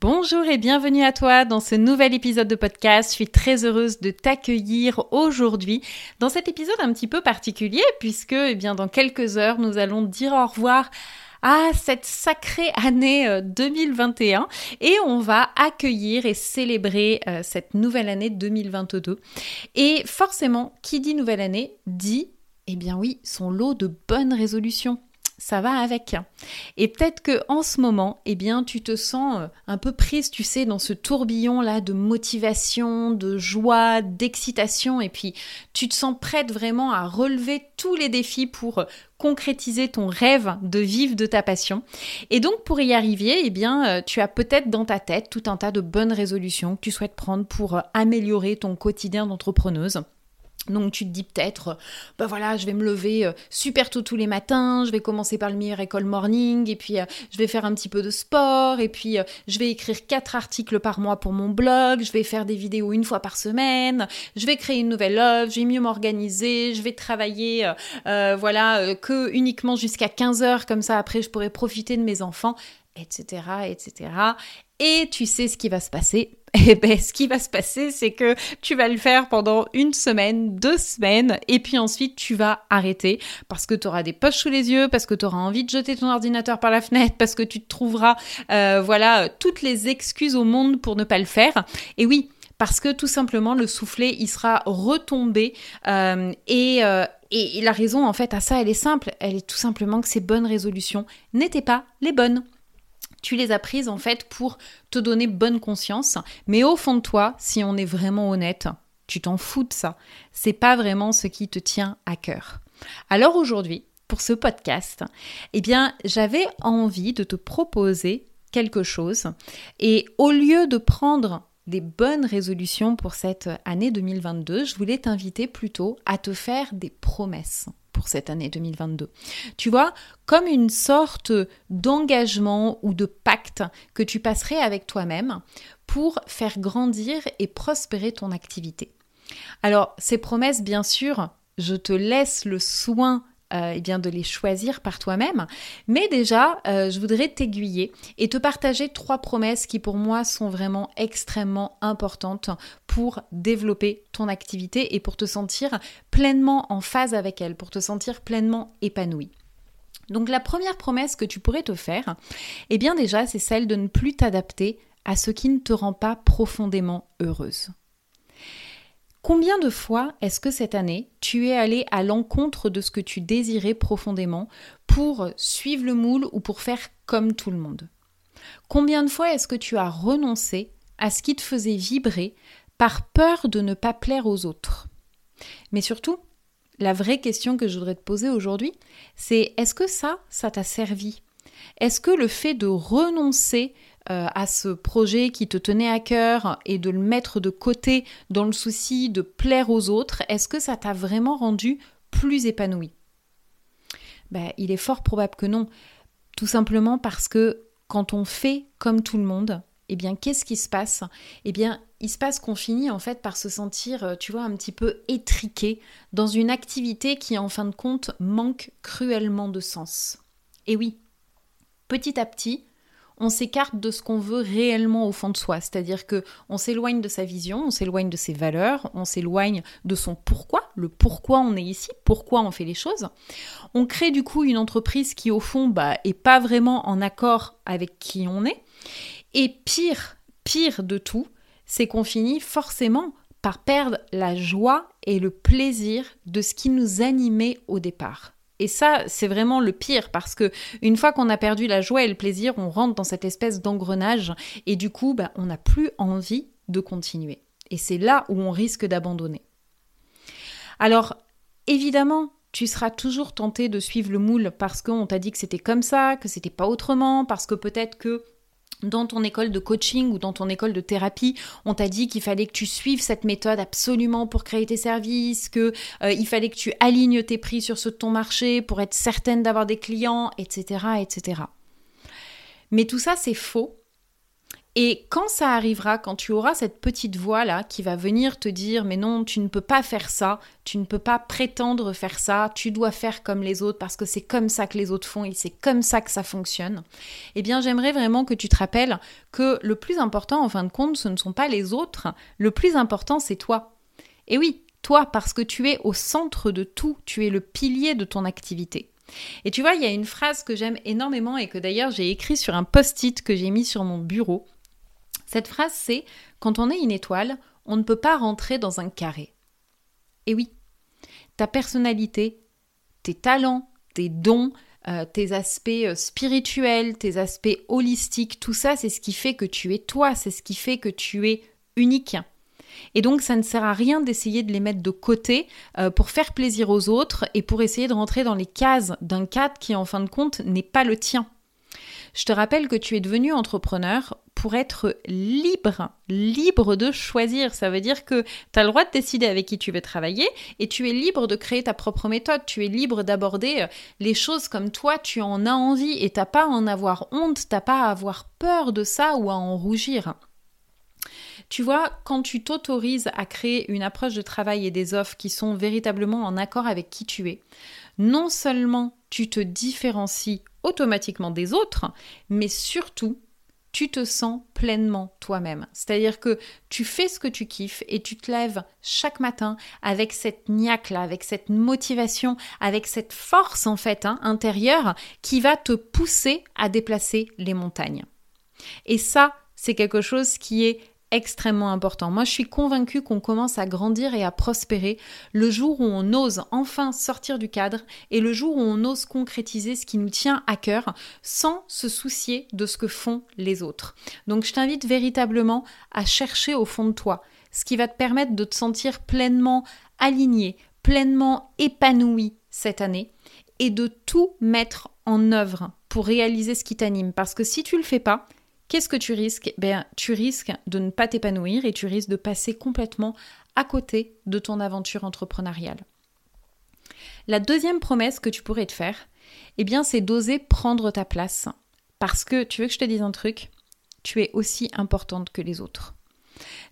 Bonjour et bienvenue à toi dans ce nouvel épisode de podcast. Je suis très heureuse de t'accueillir aujourd'hui dans cet épisode un petit peu particulier puisque eh bien dans quelques heures nous allons dire au revoir à cette sacrée année 2021 euh, et on va accueillir et célébrer euh, cette nouvelle année 2022. Et forcément, qui dit nouvelle année dit, eh bien oui, son lot de bonnes résolutions ça va avec. Et peut-être que en ce moment, eh bien, tu te sens euh, un peu prise, tu sais, dans ce tourbillon là de motivation, de joie, d'excitation, et puis tu te sens prête vraiment à relever tous les défis pour concrétiser ton rêve de vivre de ta passion. Et donc pour y arriver, eh bien, euh, tu as peut-être dans ta tête tout un tas de bonnes résolutions que tu souhaites prendre pour euh, améliorer ton quotidien d'entrepreneuse. Donc tu te dis peut-être, ben voilà, je vais me lever euh, super tôt tous les matins, je vais commencer par le école morning, et puis euh, je vais faire un petit peu de sport, et puis euh, je vais écrire quatre articles par mois pour mon blog, je vais faire des vidéos une fois par semaine, je vais créer une nouvelle œuvre, je vais mieux m'organiser, je vais travailler, voilà, que uniquement jusqu'à 15 heures, comme ça après je pourrai profiter de mes enfants, etc., etc. Et tu sais ce qui va se passer eh bien, ce qui va se passer, c'est que tu vas le faire pendant une semaine, deux semaines, et puis ensuite tu vas arrêter parce que tu auras des poches sous les yeux, parce que tu auras envie de jeter ton ordinateur par la fenêtre, parce que tu te trouveras, euh, voilà, toutes les excuses au monde pour ne pas le faire. Et oui, parce que tout simplement le soufflet il sera retombé euh, et, euh, et, et la raison en fait à ça elle est simple, elle est tout simplement que ces bonnes résolutions n'étaient pas les bonnes tu les as prises en fait pour te donner bonne conscience, mais au fond de toi, si on est vraiment honnête, tu t'en fous de ça. C'est pas vraiment ce qui te tient à cœur. Alors aujourd'hui, pour ce podcast, eh bien, j'avais envie de te proposer quelque chose et au lieu de prendre des bonnes résolutions pour cette année 2022, je voulais t'inviter plutôt à te faire des promesses pour cette année 2022. Tu vois, comme une sorte d'engagement ou de pacte que tu passerais avec toi-même pour faire grandir et prospérer ton activité. Alors, ces promesses, bien sûr, je te laisse le soin euh, eh bien de les choisir par toi-même. Mais déjà, euh, je voudrais t'aiguiller et te partager trois promesses qui pour moi sont vraiment extrêmement importantes pour développer ton activité et pour te sentir pleinement en phase avec elle, pour te sentir pleinement épanoui. Donc la première promesse que tu pourrais te faire, eh bien déjà, c'est celle de ne plus t'adapter à ce qui ne te rend pas profondément heureuse. Combien de fois est-ce que cette année, tu es allé à l'encontre de ce que tu désirais profondément pour suivre le moule ou pour faire comme tout le monde? Combien de fois est-ce que tu as renoncé à ce qui te faisait vibrer par peur de ne pas plaire aux autres? Mais surtout, la vraie question que je voudrais te poser aujourd'hui, c'est est-ce que ça, ça t'a servi? Est-ce que le fait de renoncer euh, à ce projet qui te tenait à cœur et de le mettre de côté dans le souci de plaire aux autres, est-ce que ça t'a vraiment rendu plus épanoui ben, Il est fort probable que non. Tout simplement parce que quand on fait comme tout le monde, eh bien, qu'est-ce qui se passe? Eh bien, il se passe qu'on finit en fait par se sentir, euh, tu vois, un petit peu étriqué dans une activité qui, en fin de compte, manque cruellement de sens. Et oui, petit à petit, on s'écarte de ce qu'on veut réellement au fond de soi. C'est-à-dire que on s'éloigne de sa vision, on s'éloigne de ses valeurs, on s'éloigne de son pourquoi, le pourquoi on est ici, pourquoi on fait les choses. On crée du coup une entreprise qui au fond bah, est pas vraiment en accord avec qui on est. Et pire, pire de tout, c'est qu'on finit forcément par perdre la joie et le plaisir de ce qui nous animait au départ. Et ça, c'est vraiment le pire parce que une fois qu'on a perdu la joie et le plaisir, on rentre dans cette espèce d'engrenage et du coup, bah, on n'a plus envie de continuer. Et c'est là où on risque d'abandonner. Alors, évidemment, tu seras toujours tenté de suivre le moule parce qu'on t'a dit que c'était comme ça, que c'était pas autrement, parce que peut-être que dans ton école de coaching ou dans ton école de thérapie, on t'a dit qu'il fallait que tu suives cette méthode absolument pour créer tes services, que euh, il fallait que tu alignes tes prix sur ceux de ton marché pour être certaine d'avoir des clients, etc., etc. Mais tout ça, c'est faux et quand ça arrivera, quand tu auras cette petite voix là qui va venir te dire mais non, tu ne peux pas faire ça, tu ne peux pas prétendre faire ça, tu dois faire comme les autres parce que c'est comme ça que les autres font et c'est comme ça que ça fonctionne. Eh bien, j'aimerais vraiment que tu te rappelles que le plus important en fin de compte, ce ne sont pas les autres, le plus important c'est toi. Et oui, toi parce que tu es au centre de tout, tu es le pilier de ton activité. Et tu vois, il y a une phrase que j'aime énormément et que d'ailleurs j'ai écrit sur un post-it que j'ai mis sur mon bureau. Cette phrase, c'est Quand on est une étoile, on ne peut pas rentrer dans un carré. Et oui, ta personnalité, tes talents, tes dons, euh, tes aspects euh, spirituels, tes aspects holistiques, tout ça, c'est ce qui fait que tu es toi, c'est ce qui fait que tu es unique. Et donc, ça ne sert à rien d'essayer de les mettre de côté euh, pour faire plaisir aux autres et pour essayer de rentrer dans les cases d'un cadre qui, en fin de compte, n'est pas le tien. Je te rappelle que tu es devenu entrepreneur pour être libre, libre de choisir. Ça veut dire que tu as le droit de décider avec qui tu veux travailler et tu es libre de créer ta propre méthode. Tu es libre d'aborder euh, les choses comme toi, tu en as envie et t'as pas à en avoir honte, t'as pas à avoir peur de ça ou à en rougir. Tu vois, quand tu t'autorises à créer une approche de travail et des offres qui sont véritablement en accord avec qui tu es, non seulement tu te différencies automatiquement des autres, mais surtout, tu te sens pleinement toi-même. C'est-à-dire que tu fais ce que tu kiffes et tu te lèves chaque matin avec cette niaque-là, avec cette motivation, avec cette force en fait hein, intérieure qui va te pousser à déplacer les montagnes. Et ça, c'est quelque chose qui est extrêmement important. Moi, je suis convaincue qu'on commence à grandir et à prospérer le jour où on ose enfin sortir du cadre et le jour où on ose concrétiser ce qui nous tient à cœur sans se soucier de ce que font les autres. Donc, je t'invite véritablement à chercher au fond de toi ce qui va te permettre de te sentir pleinement aligné, pleinement épanoui cette année et de tout mettre en œuvre pour réaliser ce qui t'anime. Parce que si tu le fais pas, Qu'est-ce que tu risques? Ben, Tu risques de ne pas t'épanouir et tu risques de passer complètement à côté de ton aventure entrepreneuriale. La deuxième promesse que tu pourrais te faire, eh bien, c'est d'oser prendre ta place. Parce que, tu veux que je te dise un truc? Tu es aussi importante que les autres.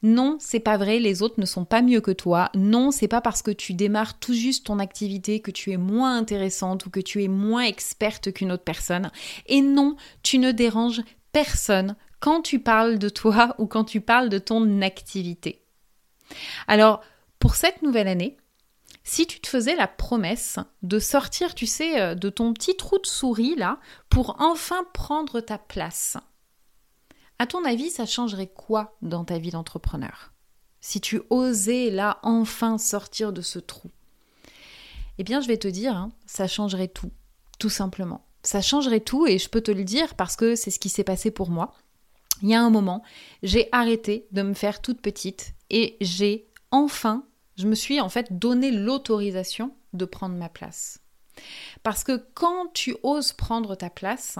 Non, c'est pas vrai, les autres ne sont pas mieux que toi. Non, c'est pas parce que tu démarres tout juste ton activité que tu es moins intéressante ou que tu es moins experte qu'une autre personne. Et non, tu ne déranges personne quand tu parles de toi ou quand tu parles de ton activité. Alors, pour cette nouvelle année, si tu te faisais la promesse de sortir, tu sais, euh, de ton petit trou de souris là, pour enfin prendre ta place, à ton avis, ça changerait quoi dans ta vie d'entrepreneur? Si tu osais là enfin sortir de ce trou? Eh bien, je vais te dire, hein, ça changerait tout, tout simplement ça changerait tout et je peux te le dire parce que c'est ce qui s'est passé pour moi. Il y a un moment, j'ai arrêté de me faire toute petite et j'ai enfin, je me suis en fait donné l'autorisation de prendre ma place. Parce que quand tu oses prendre ta place,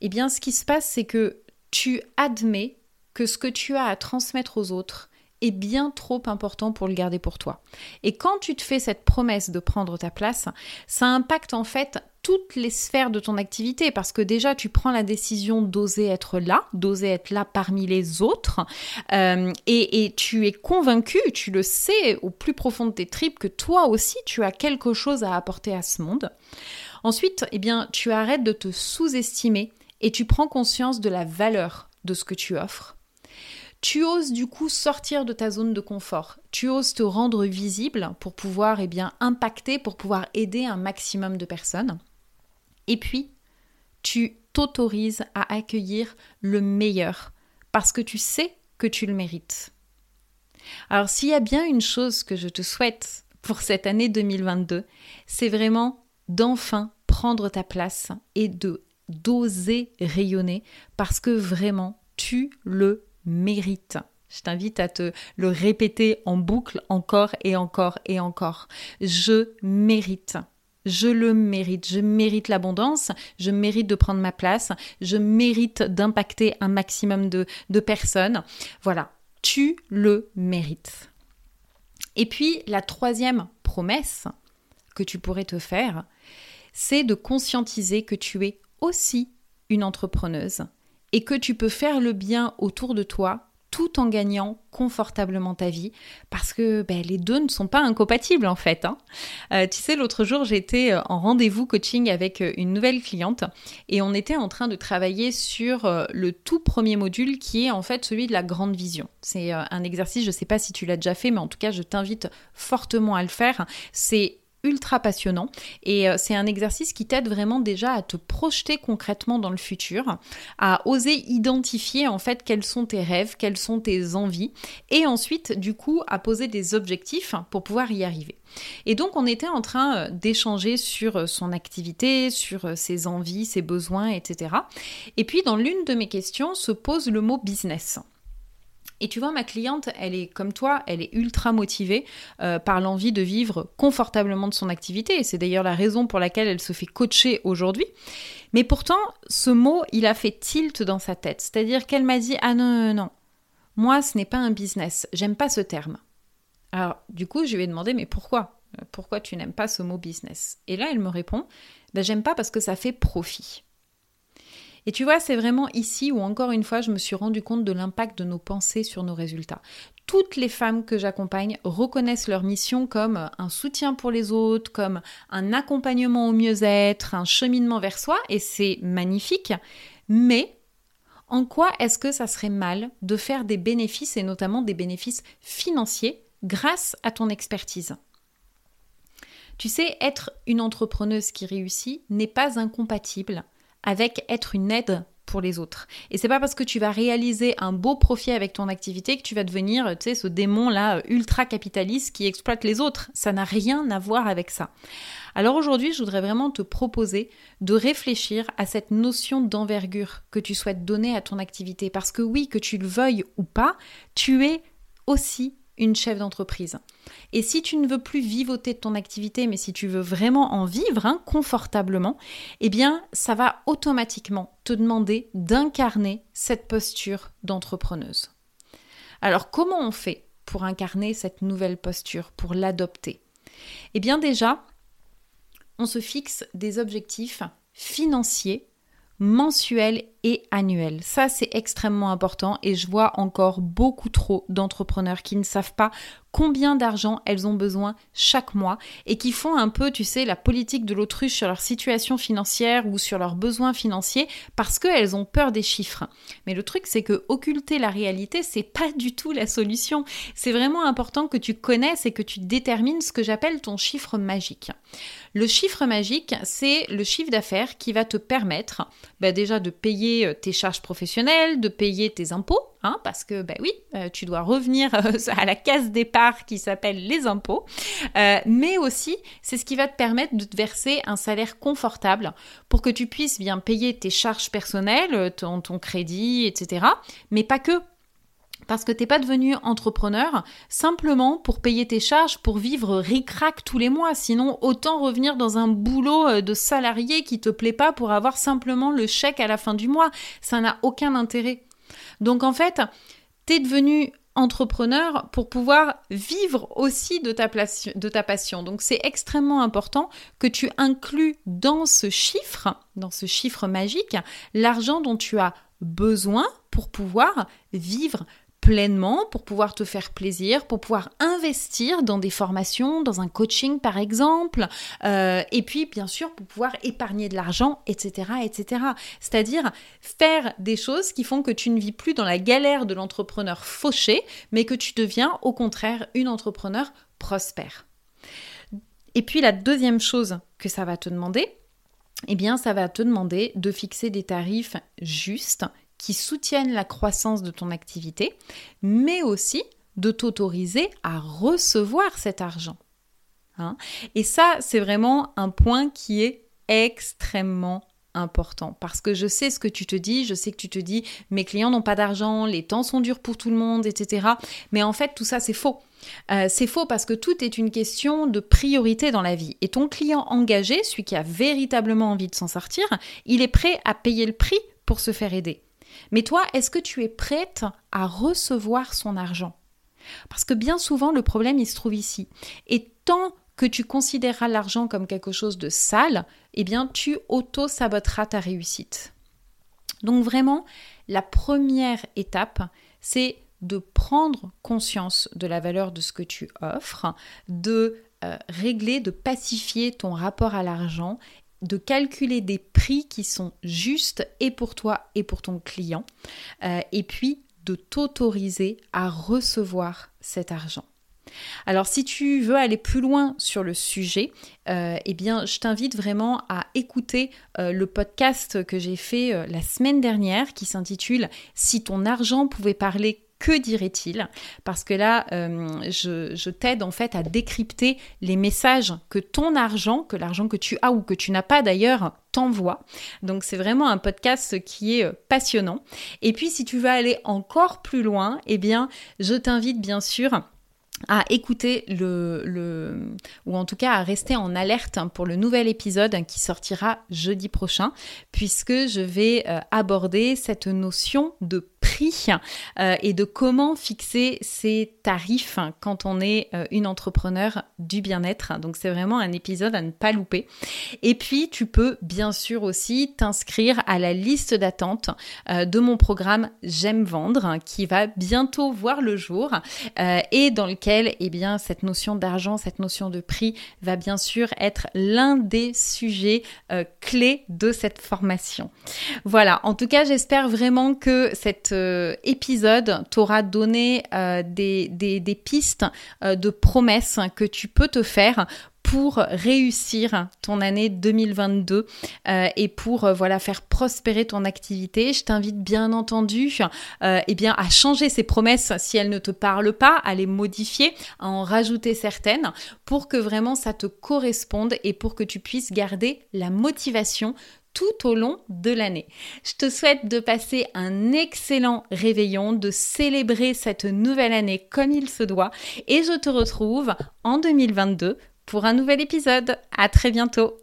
eh bien ce qui se passe c'est que tu admets que ce que tu as à transmettre aux autres est bien trop important pour le garder pour toi. Et quand tu te fais cette promesse de prendre ta place, ça impacte en fait toutes les sphères de ton activité parce que déjà tu prends la décision d'oser être là, d'oser être là parmi les autres euh, et, tu es convaincu, tu le sais au plus profond de tes tripes que toi aussi tu as quelque chose à apporter à ce monde. Ensuite, eh bien, tu arrêtes de te sous-estimer et tu prends conscience de la valeur de ce que tu offres. Tu oses du coup sortir de ta zone de confort. Tu oses te rendre visible pour pouvoir eh bien impacter, pour pouvoir aider un maximum de personnes. Et puis, tu t'autorises à accueillir le meilleur parce que tu sais que tu le mérites. Alors s'il y a bien une chose que je te souhaite pour cette année 2022, c'est vraiment d'enfin prendre ta place et de d'oser rayonner parce que vraiment tu le mérites. Je t'invite à te le répéter en boucle encore et encore et encore. Je mérite. Je le mérite. Je mérite l'abondance. Je mérite de prendre ma place. Je mérite d'impacter un maximum de, de personnes. Voilà. Tu le mérites. Et puis, la troisième promesse que tu pourrais te faire, c'est de conscientiser que tu es aussi une entrepreneuse et que tu peux faire le bien autour de toi tout en gagnant confortablement ta vie, parce que ben, les deux ne sont pas incompatibles en fait. Hein. Euh, tu sais, l'autre jour, j'étais euh, en rendez-vous coaching avec euh, une nouvelle cliente et on était en train de travailler sur le tout premier module qui est en fait celui de la grande vision. C'est un exercice, je ne sais pas si tu l'as déjà fait, mais en tout cas, je t'invite fortement à le faire. C'est ultra passionnant et euh, c'est un exercice qui t'aide vraiment déjà à te projeter concrètement dans le futur, à oser identifier en fait quels sont tes rêves, quelles sont tes envies et ensuite du coup à poser des objectifs pour pouvoir y arriver. Et donc on était en train euh, d'échanger sur euh, son activité, sur ses envies, ses besoins, etc. Et puis dans l'une de mes questions se pose le mot business. Et tu vois, ma cliente, elle est comme toi, elle est ultra motivée euh, par l'envie de vivre confortablement de son activité. Et c'est d'ailleurs la raison pour laquelle elle se fait coacher aujourd'hui. Mais pourtant, ce mot, il a fait tilt dans sa tête. C'est-à-dire qu'elle m'a dit Ah non, non, non, moi, ce n'est pas un business. J'aime pas ce terme. Alors, du coup, je lui ai demandé Mais pourquoi? Pourquoi tu n'aimes pas ce mot business? Et là, elle me répond ben, J'aime pas parce que ça fait profit. Et tu vois, c'est vraiment ici où encore une fois, je me suis rendu compte de l'impact de nos pensées sur nos résultats. Toutes les femmes que j'accompagne reconnaissent leur mission comme un soutien pour les autres, comme un accompagnement au mieux-être, un cheminement vers soi, et c'est magnifique. Mais en quoi est-ce que ça serait mal de faire des bénéfices, et notamment des bénéfices financiers, grâce à ton expertise? Tu sais, être une entrepreneuse qui réussit n'est pas incompatible avec être une aide pour les autres. Et c'est pas parce que tu vas réaliser un beau profit avec ton activité que tu vas devenir, tu ce démon là ultra capitaliste qui exploite les autres. Ça n'a rien à voir avec ça. Alors aujourd'hui, je voudrais vraiment te proposer de réfléchir à cette notion d'envergure que tu souhaites donner à ton activité parce que oui, que tu le veuilles ou pas, tu es aussi une chef d'entreprise. Et si tu ne veux plus vivoter de ton activité, mais si tu veux vraiment en vivre hein, confortablement, eh bien, ça va automatiquement te demander d'incarner cette posture d'entrepreneuse. Alors, comment on fait pour incarner cette nouvelle posture, pour l'adopter? Eh bien, déjà, on se fixe des objectifs financiers mensuel et annuel. Ça, c'est extrêmement important et je vois encore beaucoup trop d'entrepreneurs qui ne savent pas combien d'argent elles ont besoin chaque mois et qui font un peu, tu sais, la politique de l'autruche sur leur situation financière ou sur leurs besoins financiers parce qu'elles ont peur des chiffres. Mais le truc, c'est que occulter la réalité, c'est pas du tout la solution. C'est vraiment important que tu connaisses et que tu détermines ce que j'appelle ton chiffre magique. Le chiffre magique, c'est le chiffre d'affaires qui va te permettre bah, déjà de payer euh, tes charges professionnelles, de payer tes impôts, hein, parce que bah oui, euh, tu dois revenir euh, à la case départ qui s'appelle les impôts, mais aussi c'est ce qui va te permettre de te verser un salaire confortable pour que tu puisses bien payer tes charges personnelles, ton crédit, etc. Mais pas que, parce que t'es pas devenu entrepreneur simplement pour payer tes charges, pour vivre ric-rac tous les mois. Sinon, autant revenir dans un boulot euh, de salarié qui te plaît pas pour avoir simplement le chèque à la fin du mois. Ça n'a aucun intérêt. Donc en fait, t'es devenu entrepreneur pour pouvoir vivre aussi de ta, de ta passion. Donc c'est extrêmement important que tu inclus dans ce chiffre, dans ce chiffre magique, l'argent dont tu as besoin pour pouvoir vivre pleinement pour pouvoir te faire plaisir, pour pouvoir investir dans des formations, dans un coaching par exemple, euh, et puis bien sûr pour pouvoir épargner de l'argent, etc., etc. C'est-à-dire faire des choses qui font que tu ne vis plus dans la galère de l'entrepreneur fauché, mais que tu deviens au contraire une entrepreneur prospère. Et puis la deuxième chose que ça va te demander, eh bien ça va te demander de fixer des tarifs justes qui soutiennent la croissance de ton activité, mais aussi de t'autoriser à recevoir cet argent. Hein. Et ça, c'est vraiment un point qui est extrêmement important parce que je sais ce que tu te dis, je sais que tu te dis mes clients n'ont pas d'argent, les temps sont durs pour tout le monde, etc. Mais en fait, tout ça, c'est faux. Euh, c'est faux parce que tout est une question de priorité dans la vie. Et ton client engagé, celui qui a véritablement envie de s'en sortir, il est prêt à payer le prix pour se faire aider. Mais toi, est-ce que tu es prête à recevoir son argent? Parce que bien souvent, le problème, il se trouve ici. Et tant que tu considéreras l'argent comme quelque chose de sale, eh bien tu auto-saboteras ta réussite. Donc vraiment, la première étape, c'est de prendre conscience de la valeur de ce que tu offres, de euh, régler, de pacifier ton rapport à l'argent, de calculer des prix qui sont justes et pour toi et pour ton client, euh, et puis de t'autoriser à recevoir cet argent. Alors si tu veux aller plus loin sur le sujet, euh, eh bien je t'invite vraiment à écouter euh, le podcast que j'ai fait la semaine dernière qui s'intitule Si ton argent pouvait parler que dirait-il Parce que là, je, je t'aide en fait à décrypter les messages que ton argent, que l'argent que tu as ou que tu n'as pas d'ailleurs, t'envoie. Donc c'est vraiment un podcast qui est passionnant. Et puis si tu veux aller encore plus loin, eh bien je t'invite bien sûr à écouter le, ou en tout cas à rester en alerte pour le nouvel épisode qui sortira jeudi prochain puisque je vais euh, aborder cette notion de prix euh, et de comment fixer ses tarifs quand on est euh, une entrepreneur du bien-être. Donc c'est vraiment un épisode à ne pas louper. Et puis tu peux bien sûr aussi t'inscrire à la liste d'attente euh, de mon programme J'aime vendre qui va bientôt voir le jour et dans lequel eh bien cette notion d'argent, cette notion de prix va bien sûr être l'un des sujets clés de cette formation. Voilà, en tout cas j'espère vraiment que cette euh, épisode t'aura donné euh, des, pistes euh, de promesses que tu peux te faire pour réussir ton année 2022 et pour voilà faire prospérer ton activité. Je t'invite bien entendu eh bien à changer ces promesses si elles ne te parlent pas, à les modifier, à en rajouter certaines pour que vraiment ça te corresponde et pour que tu puisses garder la motivation tout au long de l'année. Je te souhaite de passer un excellent réveillon, de célébrer cette nouvelle année comme il se doit et je te retrouve en 2022 pour un nouvel épisode. À très bientôt.